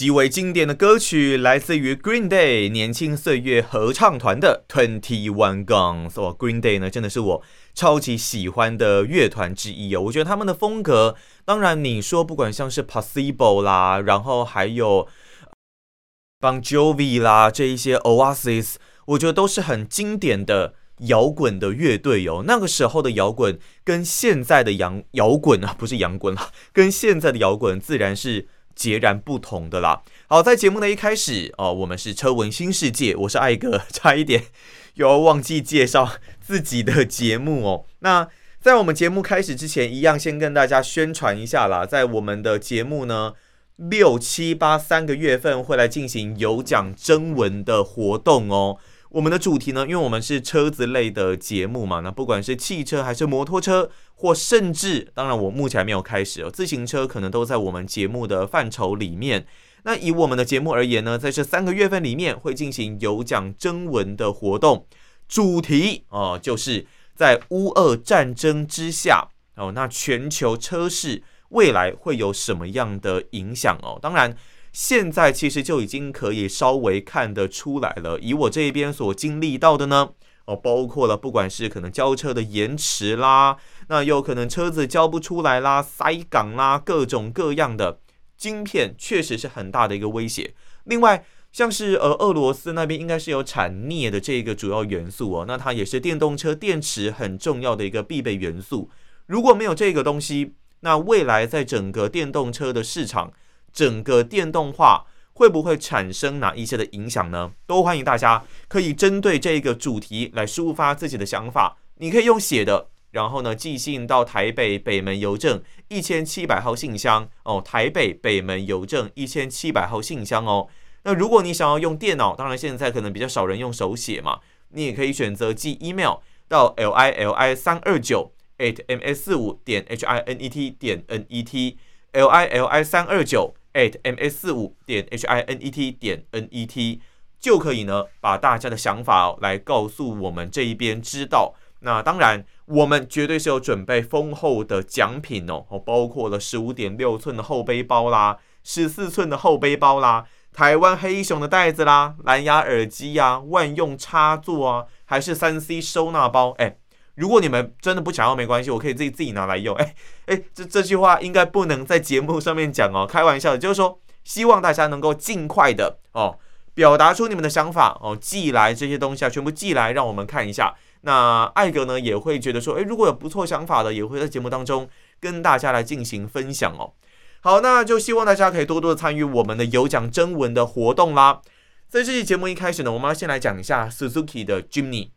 极为经典的歌曲，来自于 Green Day 年轻岁月合唱团的 Twenty One Guns。哦，Green Day 呢，真的是我超级喜欢的乐团之一哦。我觉得他们的风格，当然你说不管像是 Possible 啦，然后还有 Bon Jovi 啦，这一些 Oasis，我觉得都是很经典的摇滚的乐队哦。那个时候的摇滚跟现在的摇摇滚啊，不是摇滚啦，跟现在的摇滚自然是。截然不同的啦。好，在节目的一开始哦，我们是车文新世界，我是艾格，差一点 又要忘记介绍自己的节目哦。那在我们节目开始之前，一样先跟大家宣传一下啦，在我们的节目呢，六七八三个月份会来进行有奖征文的活动哦。我们的主题呢，因为我们是车子类的节目嘛，那不管是汽车还是摩托车，或甚至，当然我目前还没有开始哦，自行车可能都在我们节目的范畴里面。那以我们的节目而言呢，在这三个月份里面会进行有奖征文的活动，主题哦，就是在乌俄战争之下哦，那全球车市未来会有什么样的影响哦？当然。现在其实就已经可以稍微看得出来了。以我这边所经历到的呢，哦，包括了不管是可能交车的延迟啦，那有可能车子交不出来啦，塞港啦，各种各样的晶片，确实是很大的一个威胁。另外，像是呃俄罗斯那边应该是有产镍的这个主要元素哦，那它也是电动车电池很重要的一个必备元素。如果没有这个东西，那未来在整个电动车的市场，整个电动化会不会产生哪一些的影响呢？都欢迎大家可以针对这个主题来抒发自己的想法。你可以用写的，然后呢寄信到台北北门邮政一千七百号信箱哦，台北北门邮政一千七百号信箱哦。那如果你想要用电脑，当然现在可能比较少人用手写嘛，你也可以选择寄 email 到 l i l i 三二九 at m s 四五点 h i n e t 点 n e t l i l i 三二九。At ms 四五点 h i n e t 点 n e t 就可以呢，把大家的想法哦来告诉我们这一边知道。那当然，我们绝对是有准备丰厚的奖品哦，包括了十五点六寸的厚背包啦，十四寸的厚背包啦，台湾黑熊的袋子啦，蓝牙耳机呀，万用插座啊，还是三 C 收纳包，哎。如果你们真的不想要，没关系，我可以自己自己拿来用。哎哎，这这句话应该不能在节目上面讲哦，开玩笑的，就是说希望大家能够尽快的哦，表达出你们的想法哦，寄来这些东西啊，全部寄来让我们看一下。那艾格呢也会觉得说，哎，如果有不错想法的，也会在节目当中跟大家来进行分享哦。好，那就希望大家可以多多的参与我们的有奖征文的活动啦。在这期节目一开始呢，我们要先来讲一下 Suzuki 的 Jimny。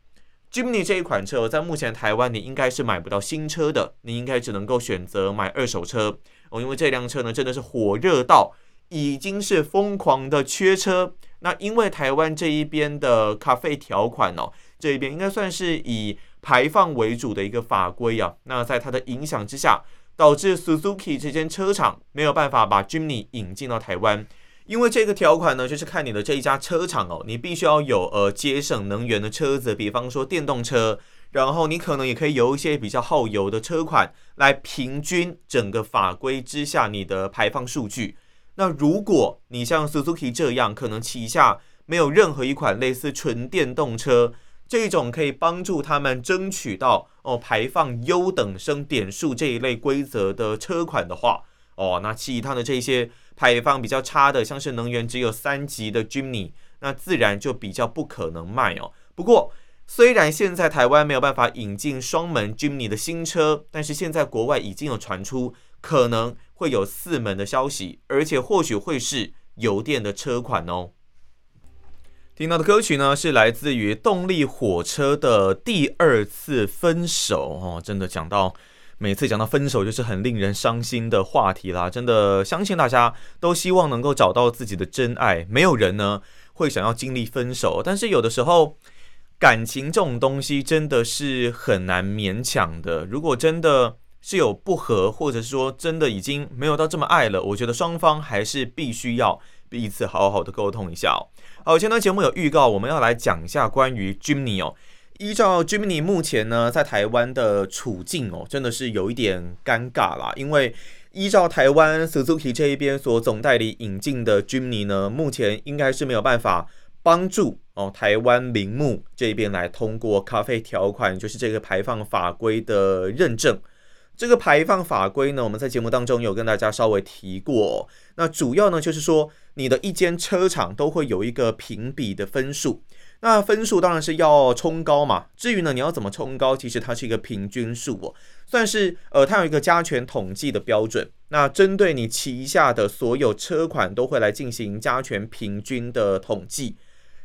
Jimny 这一款车，在目前台湾你应该是买不到新车的，你应该只能够选择买二手车哦，因为这辆车呢真的是火热到已经是疯狂的缺车。那因为台湾这一边的 CAFE 条款哦，这一边应该算是以排放为主的一个法规啊，那在它的影响之下，导致 Suzuki 这间车厂没有办法把 Jimny 引进到台湾。因为这个条款呢，就是看你的这一家车厂哦，你必须要有呃节省能源的车子，比方说电动车，然后你可能也可以有一些比较耗油的车款来平均整个法规之下你的排放数据。那如果你像 Suzuki 这样，可能旗下没有任何一款类似纯电动车这种可以帮助他们争取到哦排放优等生点数这一类规则的车款的话，哦，那其他的这些。排放比较差的，像是能源只有三级的 Jimny，那自然就比较不可能卖哦。不过，虽然现在台湾没有办法引进双门 Jimny 的新车，但是现在国外已经有传出可能会有四门的消息，而且或许会是油电的车款哦。听到的歌曲呢，是来自于动力火车的第二次分手哦，真的讲到。每次讲到分手，就是很令人伤心的话题啦。真的相信大家都希望能够找到自己的真爱，没有人呢会想要经历分手。但是有的时候，感情这种东西真的是很难勉强的。如果真的是有不合，或者是说真的已经没有到这么爱了，我觉得双方还是必须要彼此好好的沟通一下哦。好，前段节目有预告，我们要来讲一下关于 Jimmy 哦。依照 Jimny 目前呢在台湾的处境哦，真的是有一点尴尬啦。因为依照台湾 Suzuki 这一边所总代理引进的 Jimny 呢，目前应该是没有办法帮助哦台湾铃木这边来通过咖啡条款，就是这个排放法规的认证。这个排放法规呢，我们在节目当中有跟大家稍微提过。那主要呢就是说，你的一间车厂都会有一个评比的分数。那分数当然是要冲高嘛。至于呢，你要怎么冲高，其实它是一个平均数哦，算是呃，它有一个加权统计的标准。那针对你旗下的所有车款，都会来进行加权平均的统计。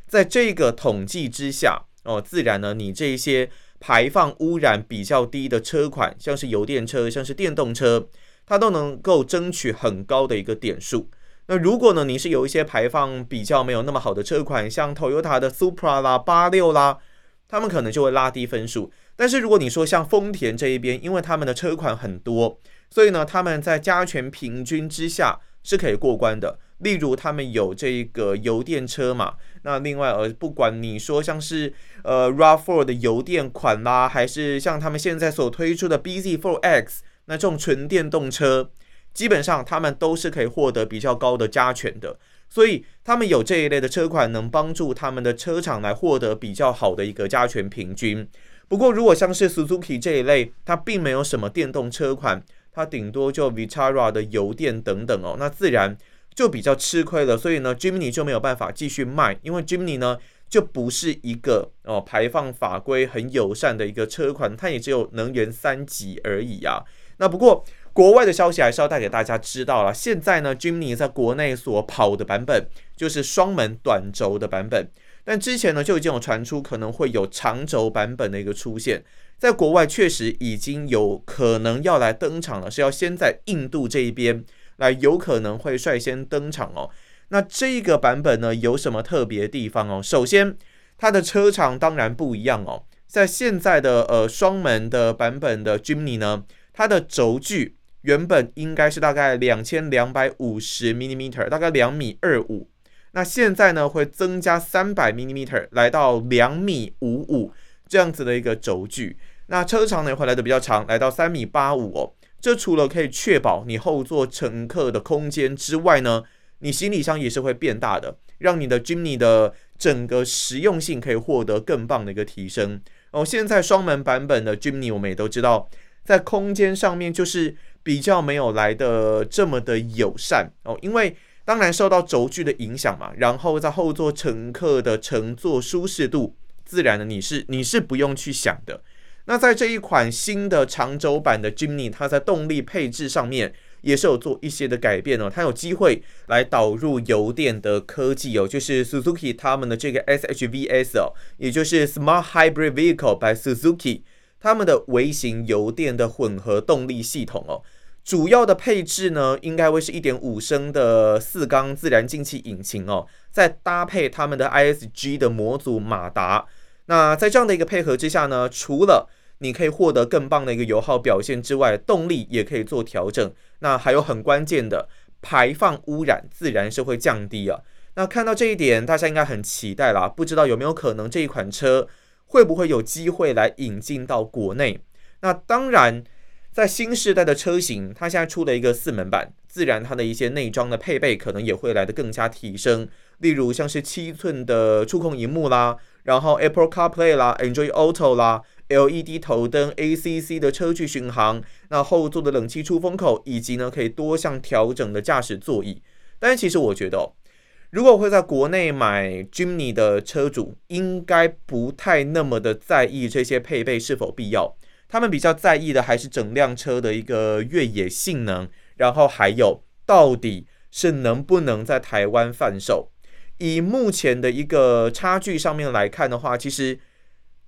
在这个统计之下哦，自然呢，你这些排放污染比较低的车款，像是油电车，像是电动车，它都能够争取很高的一个点数。那如果呢，你是有一些排放比较没有那么好的车款，像 Toyota 的 Supra 啦、八六啦，他们可能就会拉低分数。但是如果你说像丰田这一边，因为他们的车款很多，所以呢，他们在加权平均之下是可以过关的。例如他们有这个油电车嘛，那另外呃，不管你说像是呃 RAV4 的油电款啦，还是像他们现在所推出的 bZ4X 那这种纯电动车。基本上他们都是可以获得比较高的加权的，所以他们有这一类的车款，能帮助他们的车厂来获得比较好的一个加权平均。不过，如果像是 Suzuki 这一类，它并没有什么电动车款，它顶多就 Vitara 的油电等等哦，那自然就比较吃亏了。所以呢，Jimny 就没有办法继续卖，因为 Jimny 呢就不是一个哦排放法规很友善的一个车款，它也只有能源三级而已啊。那不过。国外的消息还是要带给大家知道了。现在呢，Jimny 在国内所跑的版本就是双门短轴的版本，但之前呢就已经有传出可能会有长轴版本的一个出现。在国外确实已经有可能要来登场了，是要先在印度这一边来，有可能会率先登场哦。那这个版本呢有什么特别的地方哦？首先，它的车长当然不一样哦。在现在的呃双门的版本的 Jimny 呢，它的轴距。原本应该是大概两千两百五十 m m 大概两米二五。那现在呢，会增加三百 m m 来到两米五五这样子的一个轴距。那车长呢也会来的比较长，来到三米八五哦。这除了可以确保你后座乘客的空间之外呢，你行李箱也是会变大的，让你的 Jimny 的整个实用性可以获得更棒的一个提升。哦，现在双门版本的 Jimny 我们也都知道，在空间上面就是。比较没有来的这么的友善哦，因为当然受到轴距的影响嘛，然后在后座乘客的乘坐舒适度，自然的你是你是不用去想的。那在这一款新的长轴版的 Jimny，它在动力配置上面也是有做一些的改变哦，它有机会来导入油电的科技哦，就是 Suzuki 他们的这个 SHVS 哦，也就是 Smart Hybrid Vehicle by Suzuki，他们的微型油电的混合动力系统哦。主要的配置呢，应该会是一点五升的四缸自然进气引擎哦，再搭配他们的 ISG 的模组马达。那在这样的一个配合之下呢，除了你可以获得更棒的一个油耗表现之外，动力也可以做调整。那还有很关键的排放污染，自然是会降低啊。那看到这一点，大家应该很期待啦。不知道有没有可能这一款车会不会有机会来引进到国内？那当然。在新世代的车型，它现在出了一个四门版，自然它的一些内装的配备可能也会来得更加提升。例如像是七寸的触控荧幕啦，然后 Apple CarPlay 啦，Android Auto 啦，LED 头灯，ACC 的车距巡航，那后座的冷气出风口，以及呢可以多项调整的驾驶座椅。但是其实我觉得哦，如果会在国内买 Jimny 的车主，应该不太那么的在意这些配备是否必要。他们比较在意的还是整辆车的一个越野性能，然后还有到底是能不能在台湾贩售。以目前的一个差距上面来看的话，其实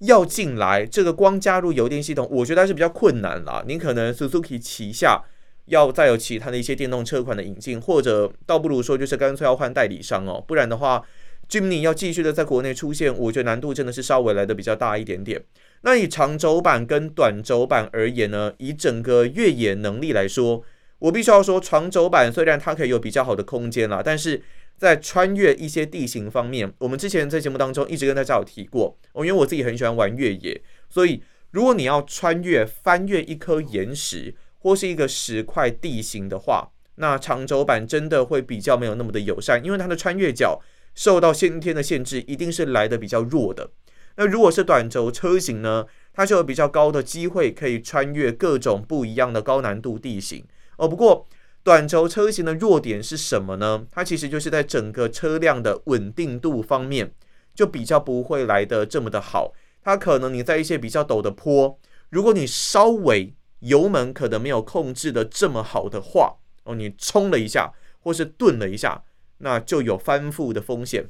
要进来这个光加入油电系统，我觉得还是比较困难啦。你可能 Suzuki 旗下要再有其他的一些电动车款的引进，或者倒不如说就是干脆要换代理商哦，不然的话。Jimny 要继续的在国内出现，我觉得难度真的是稍微来的比较大一点点。那以长轴版跟短轴版而言呢，以整个越野能力来说，我必须要说，长轴版虽然它可以有比较好的空间啦，但是在穿越一些地形方面，我们之前在节目当中一直跟大家有提过哦，因为我自己很喜欢玩越野，所以如果你要穿越翻越一颗岩石或是一个石块地形的话，那长轴版真的会比较没有那么的友善，因为它的穿越角受到先天的限制，一定是来的比较弱的。那如果是短轴车型呢，它就有比较高的机会可以穿越各种不一样的高难度地形。哦，不过短轴车型的弱点是什么呢？它其实就是在整个车辆的稳定度方面，就比较不会来的这么的好。它可能你在一些比较陡的坡，如果你稍微油门可能没有控制的这么好的话，哦，你冲了一下或是顿了一下，那就有翻覆的风险。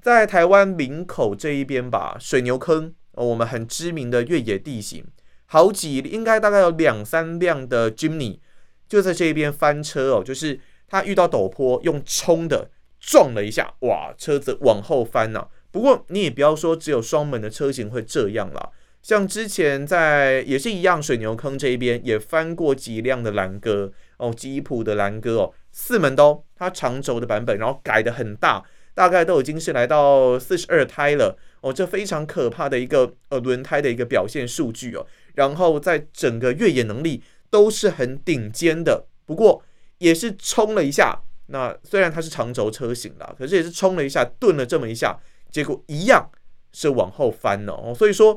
在台湾林口这一边吧，水牛坑，哦，我们很知名的越野地形，好几应该大概有两三辆的 Jimny。就在这一边翻车哦，就是他遇到陡坡，用冲的撞了一下，哇，车子往后翻呐、啊。不过你也不要说只有双门的车型会这样啦，像之前在也是一样水牛坑这一边也翻过几辆的兰哥哦，吉普的兰哥哦，四门都它长轴的版本，然后改的很大，大概都已经是来到四十二胎了哦，这非常可怕的一个呃轮胎的一个表现数据哦，然后在整个越野能力。都是很顶尖的，不过也是冲了一下。那虽然它是长轴车型啦，可是也是冲了一下，顿了这么一下，结果一样是往后翻了哦。所以说，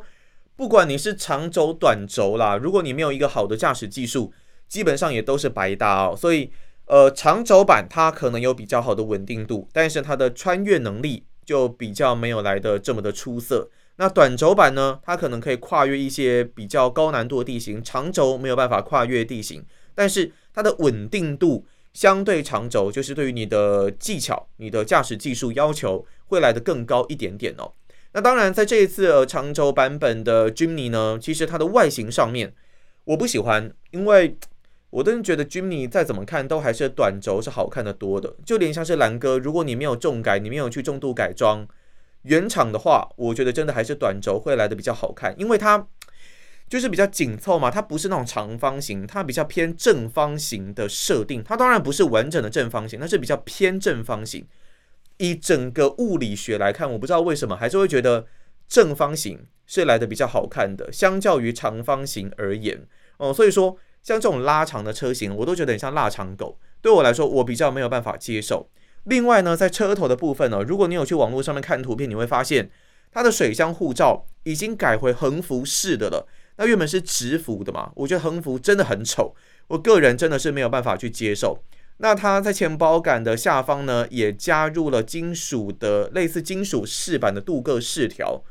不管你是长轴、短轴啦，如果你没有一个好的驾驶技术，基本上也都是白搭哦。所以，呃，长轴版它可能有比较好的稳定度，但是它的穿越能力就比较没有来得这么的出色。那短轴版呢？它可能可以跨越一些比较高难度的地形，长轴没有办法跨越地形，但是它的稳定度相对长轴，就是对于你的技巧、你的驾驶技术要求会来得更高一点点哦。那当然，在这一次呃长轴版本的 Jimny 呢，其实它的外形上面我不喜欢，因为 我真的觉得 Jimny 再怎么看都还是短轴是好看得多的，就连像是兰哥，如果你没有重改，你没有去重度改装。原厂的话，我觉得真的还是短轴会来的比较好看，因为它就是比较紧凑嘛，它不是那种长方形，它比较偏正方形的设定。它当然不是完整的正方形，它是比较偏正方形。以整个物理学来看，我不知道为什么还是会觉得正方形是来的比较好看的，相较于长方形而言。哦，所以说像这种拉长的车型，我都觉得很像腊肠狗。对我来说，我比较没有办法接受。另外呢，在车头的部分呢，如果你有去网络上面看图片，你会发现它的水箱护罩已经改回横幅式的了。那原本是直幅的嘛，我觉得横幅真的很丑，我个人真的是没有办法去接受。那它在前保杆的下方呢，也加入了金属的类似金属饰板的镀铬饰条，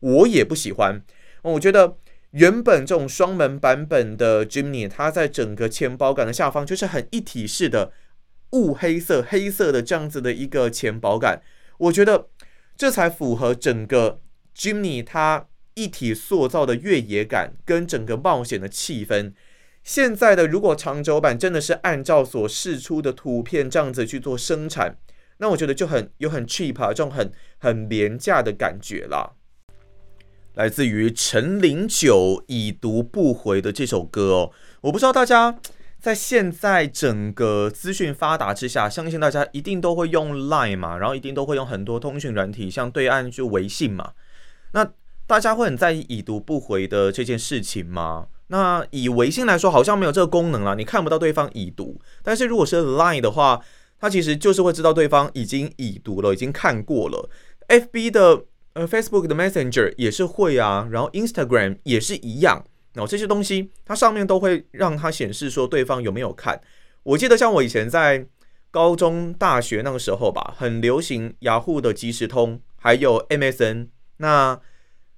我也不喜欢。我觉得原本这种双门版本的 Jimny，它在整个前保杆的下方就是很一体式的。雾黑色、黑色的这样子的一个前保杆，我觉得这才符合整个 Jimny 它一体塑造的越野感跟整个冒险的气氛。现在的如果长轴版真的是按照所示出的图片这样子去做生产，那我觉得就很有很 cheap 啊，这种很很廉价的感觉啦。来自于陈零九已读不回的这首歌哦，我不知道大家。在现在整个资讯发达之下，相信大家一定都会用 Line 嘛，然后一定都会用很多通讯软体，像对岸就微信嘛。那大家会很在意已读不回的这件事情吗？那以微信来说，好像没有这个功能啊，你看不到对方已读。但是如果是 Line 的话，它其实就是会知道对方已经已读了，已经看过了。FB 的呃 Facebook 的 Messenger 也是会啊，然后 Instagram 也是一样。然后这些东西，它上面都会让它显示说对方有没有看。我记得像我以前在高中、大学那个时候吧，很流行雅虎的即时通，还有 MSN，那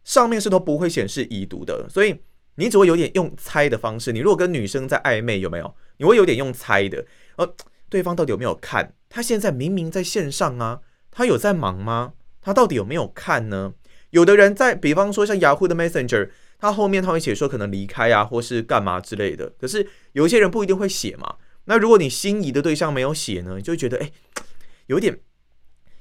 上面是都不会显示已读的，所以你只会有点用猜的方式。你如果跟女生在暧昧，有没有？你会有点用猜的，呃，对方到底有没有看？他现在明明在线上啊，他有在忙吗？他到底有没有看呢？有的人在，比方说像雅虎的 Messenger。他后面他会写说可能离开啊，或是干嘛之类的。可是有一些人不一定会写嘛。那如果你心仪的对象没有写呢，就会觉得哎，有点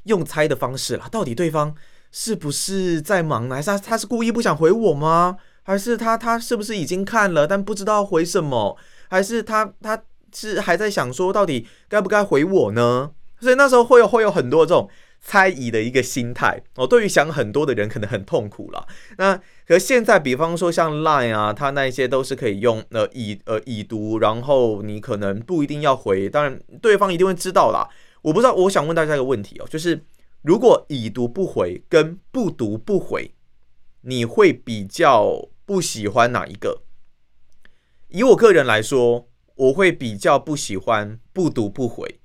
用猜的方式啦，到底对方是不是在忙呢？还是他他是故意不想回我吗？还是他他是不是已经看了，但不知道回什么？还是他他是还在想说，到底该不该回我呢？所以那时候会有会有很多这种猜疑的一个心态哦。对于想很多的人，可能很痛苦了。那可现在，比方说像 Line 啊，它那些都是可以用呃已呃已读，然后你可能不一定要回，当然对方一定会知道啦。我不知道，我想问大家一个问题哦，就是如果已读不回跟不读不回，你会比较不喜欢哪一个？以我个人来说，我会比较不喜欢不读不回，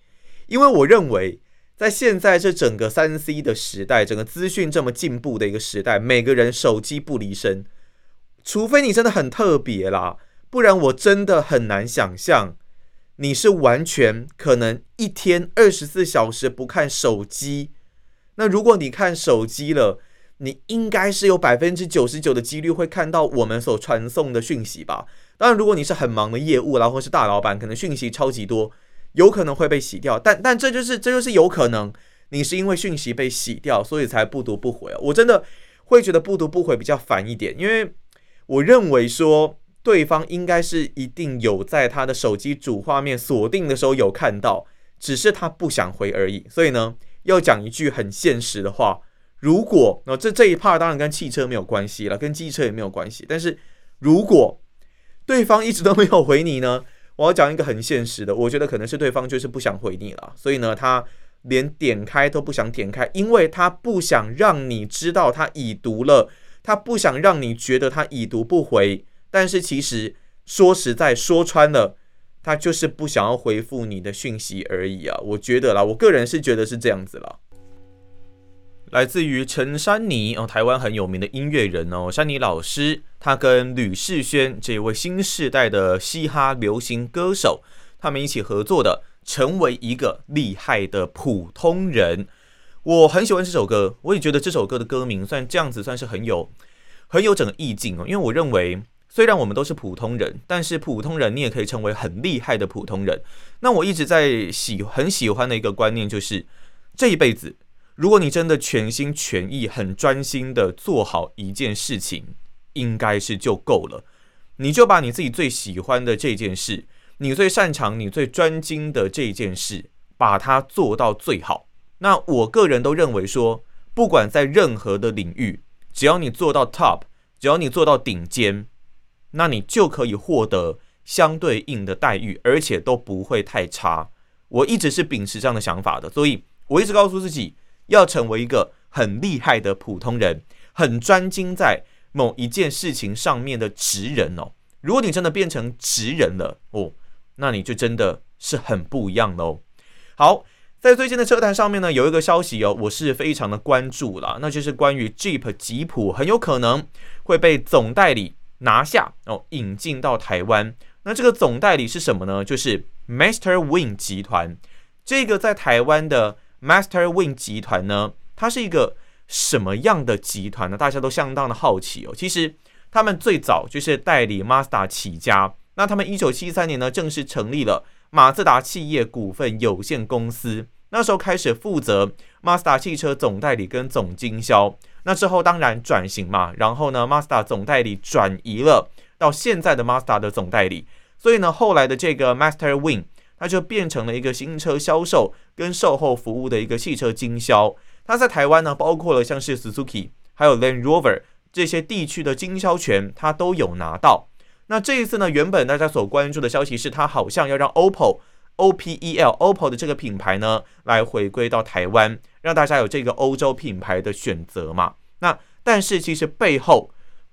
因为我认为在现在这整个三 C 的时代，整个资讯这么进步的一个时代，每个人手机不离身，除非你真的很特别啦，不然我真的很难想象你是完全可能一天二十四小时不看手机。那如果你看手机了，你应该是有百分之九十九的几率会看到我们所传送的讯息吧？当然，如果你是很忙的业务，然后是大老板，可能讯息超级多，有可能会被洗掉。但但这就是这就是有可能，你是因为讯息被洗掉，所以才不读不回。我真的会觉得不读不回比较烦一点，因为我认为说对方应该是一定有在他的手机主画面锁定的时候有看到，只是他不想回而已。所以呢，要讲一句很现实的话。如果那这这一 part 当然跟汽车没有关系了，跟机车也没有关系。但是如果对方一直都没有回你呢？我要讲一个很现实的，我觉得可能是对方就是不想回你了，所以呢，他连点开都不想点开，因为他不想让你知道他已读了，他不想让你觉得他已读不回。但是其实说实在说穿了，他就是不想要回复你的讯息而已啊。我觉得啦，我个人是觉得是这样子啦。来自于陈珊妮哦，台湾很有名的音乐人哦，珊妮老师，他跟吕世轩这位新世代的嘻哈流行歌手，他们一起合作的《成为一个厉害的普通人》，我很喜欢这首歌，我也觉得这首歌的歌名算这样子，算是很有很有整个意境哦。因为我认为，虽然我们都是普通人，但是普通人你也可以成为很厉害的普通人。那我一直在喜很喜欢的一个观念就是，这一辈子。如果你真的全心全意、很专心的做好一件事情，应该是就够了。你就把你自己最喜欢的这件事，你最擅长、你最专精的这件事，把它做到最好。那我个人都认为说，不管在任何的领域，只要你做到 top，只要你做到顶尖，那你就可以获得相对应的待遇，而且都不会太差。我一直是秉持这样的想法的，所以我一直告诉自己。要成为一个很厉害的普通人，很专精在某一件事情上面的职人哦。如果你真的变成职人了哦，那你就真的是很不一样喽。好，在最近的车坛上面呢，有一个消息哦，我是非常的关注了，那就是关于 Jeep 吉普很有可能会被总代理拿下哦，引进到台湾。那这个总代理是什么呢？就是 Master Wing 集团，这个在台湾的。Master Win 集团呢，它是一个什么样的集团呢？大家都相当的好奇哦。其实他们最早就是代理 Mazda 起家，那他们一九七三年呢，正式成立了马自达企业股份有限公司，那时候开始负责 Mazda 汽车总代理跟总经销。那之后当然转型嘛，然后呢，Mazda 总代理转移了到现在的 Mazda 的总代理，所以呢，后来的这个 Master Win。它就变成了一个新车销售跟售后服务的一个汽车经销。它在台湾呢，包括了像是 Suzuki 还有 Land Rover 这些地区的经销权，它都有拿到。那这一次呢，原本大家所关注的消息是，它好像要让 OPPO O P E L OPPO 的这个品牌呢，来回归到台湾，让大家有这个欧洲品牌的选择嘛。那但是其实背后，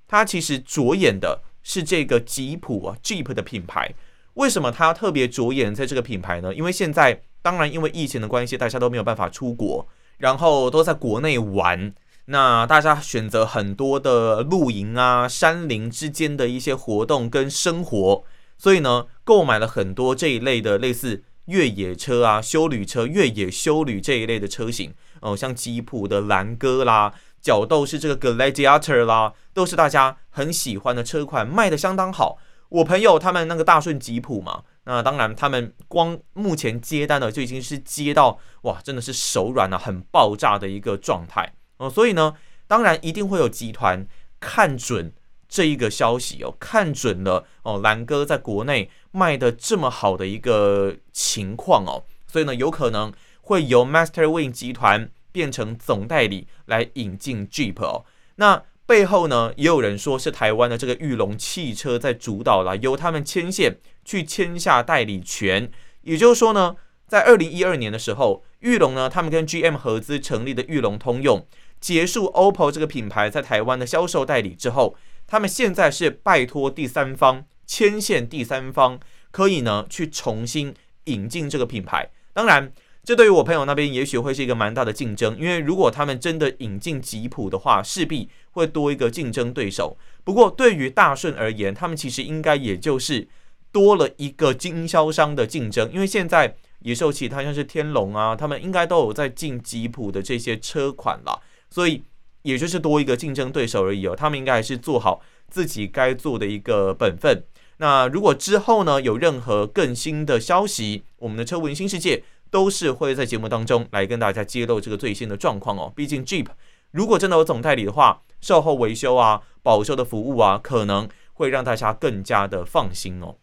它其实着眼的是这个吉普啊 Jeep 的品牌。为什么他特别着眼在这个品牌呢？因为现在当然因为疫情的关系，大家都没有办法出国，然后都在国内玩。那大家选择很多的露营啊、山林之间的一些活动跟生活，所以呢，购买了很多这一类的类似越野车啊、休旅车、越野休旅这一类的车型哦，像吉普的兰哥啦、角斗士这个 Gladiator 啦，都是大家很喜欢的车款，卖得相当好。我朋友他们那个大顺吉普嘛，那当然，他们光目前接单的就已经是接到哇，真的是手软啊，很爆炸的一个状态哦。所以呢，当然一定会有集团看准这一个消息哦，看准了哦，蓝哥在国内卖的这么好的一个情况哦，所以呢，有可能会由 Master Win 集团变成总代理来引进 Jeep 哦。那背后呢，也有人说是台湾的这个裕龙汽车在主导了，由他们牵线去签下代理权。也就是说呢，在二零一二年的时候，裕龙呢，他们跟 GM 合资成立的裕龙通用，结束 OPPO 这个品牌在台湾的销售代理之后，他们现在是拜托第三方牵线，第三方可以呢去重新引进这个品牌。当然。这对于我朋友那边也许会是一个蛮大的竞争，因为如果他们真的引进吉普的话，势必会多一个竞争对手。不过对于大顺而言，他们其实应该也就是多了一个经销商的竞争，因为现在野兽其他像是天龙啊，他们应该都有在进吉普的这些车款了，所以也就是多一个竞争对手而已哦。他们应该还是做好自己该做的一个本分。那如果之后呢，有任何更新的消息，我们的车闻新世界。都是会在节目当中来跟大家揭露这个最新的状况哦。毕竟 Jeep 如果真的有总代理的话，售后维修啊、保修的服务啊，可能会让大家更加的放心哦。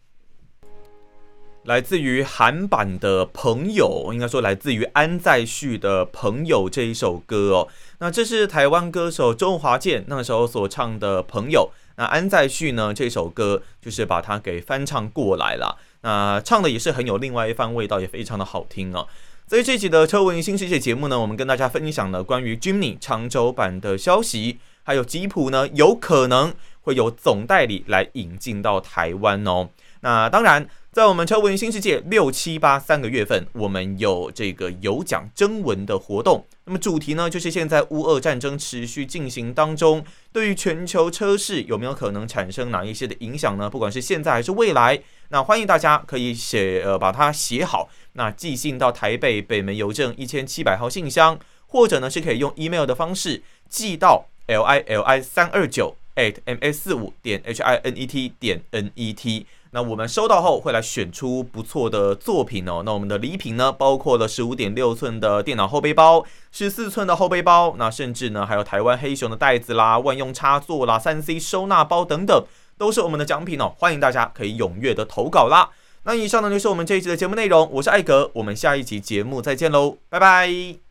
来自于韩版的朋友，应该说来自于安在旭的朋友这一首歌哦。那这是台湾歌手周华健那时候所唱的朋友。那安在旭呢，这首歌就是把它给翻唱过来了。那唱的也是很有另外一番味道，也非常的好听哦。所以这一集的车闻新世界节目呢，我们跟大家分享了关于 Jimny 长轴版的消息，还有吉普呢有可能会有总代理来引进到台湾哦。那当然，在我们车闻新世界六七八三个月份，我们有这个有奖征文的活动。那么主题呢，就是现在乌俄战争持续进行当中，对于全球车市有没有可能产生哪一些的影响呢？不管是现在还是未来。那欢迎大家可以写呃把它写好，那寄信到台北北门邮政一千七百号信箱，或者呢是可以用 email 的方式寄到 l i l i 三二九 at m s 四五点 h i n e t 点 n e t。那我们收到后会来选出不错的作品哦。那我们的礼品呢，包括了十五点六寸的电脑后背包，十四寸的后背包，那甚至呢还有台湾黑熊的袋子啦、万用插座啦、三 C 收纳包等等。都是我们的奖品哦，欢迎大家可以踊跃的投稿啦。那以上呢就是我们这一集的节目内容，我是艾格，我们下一集节目再见喽，拜拜。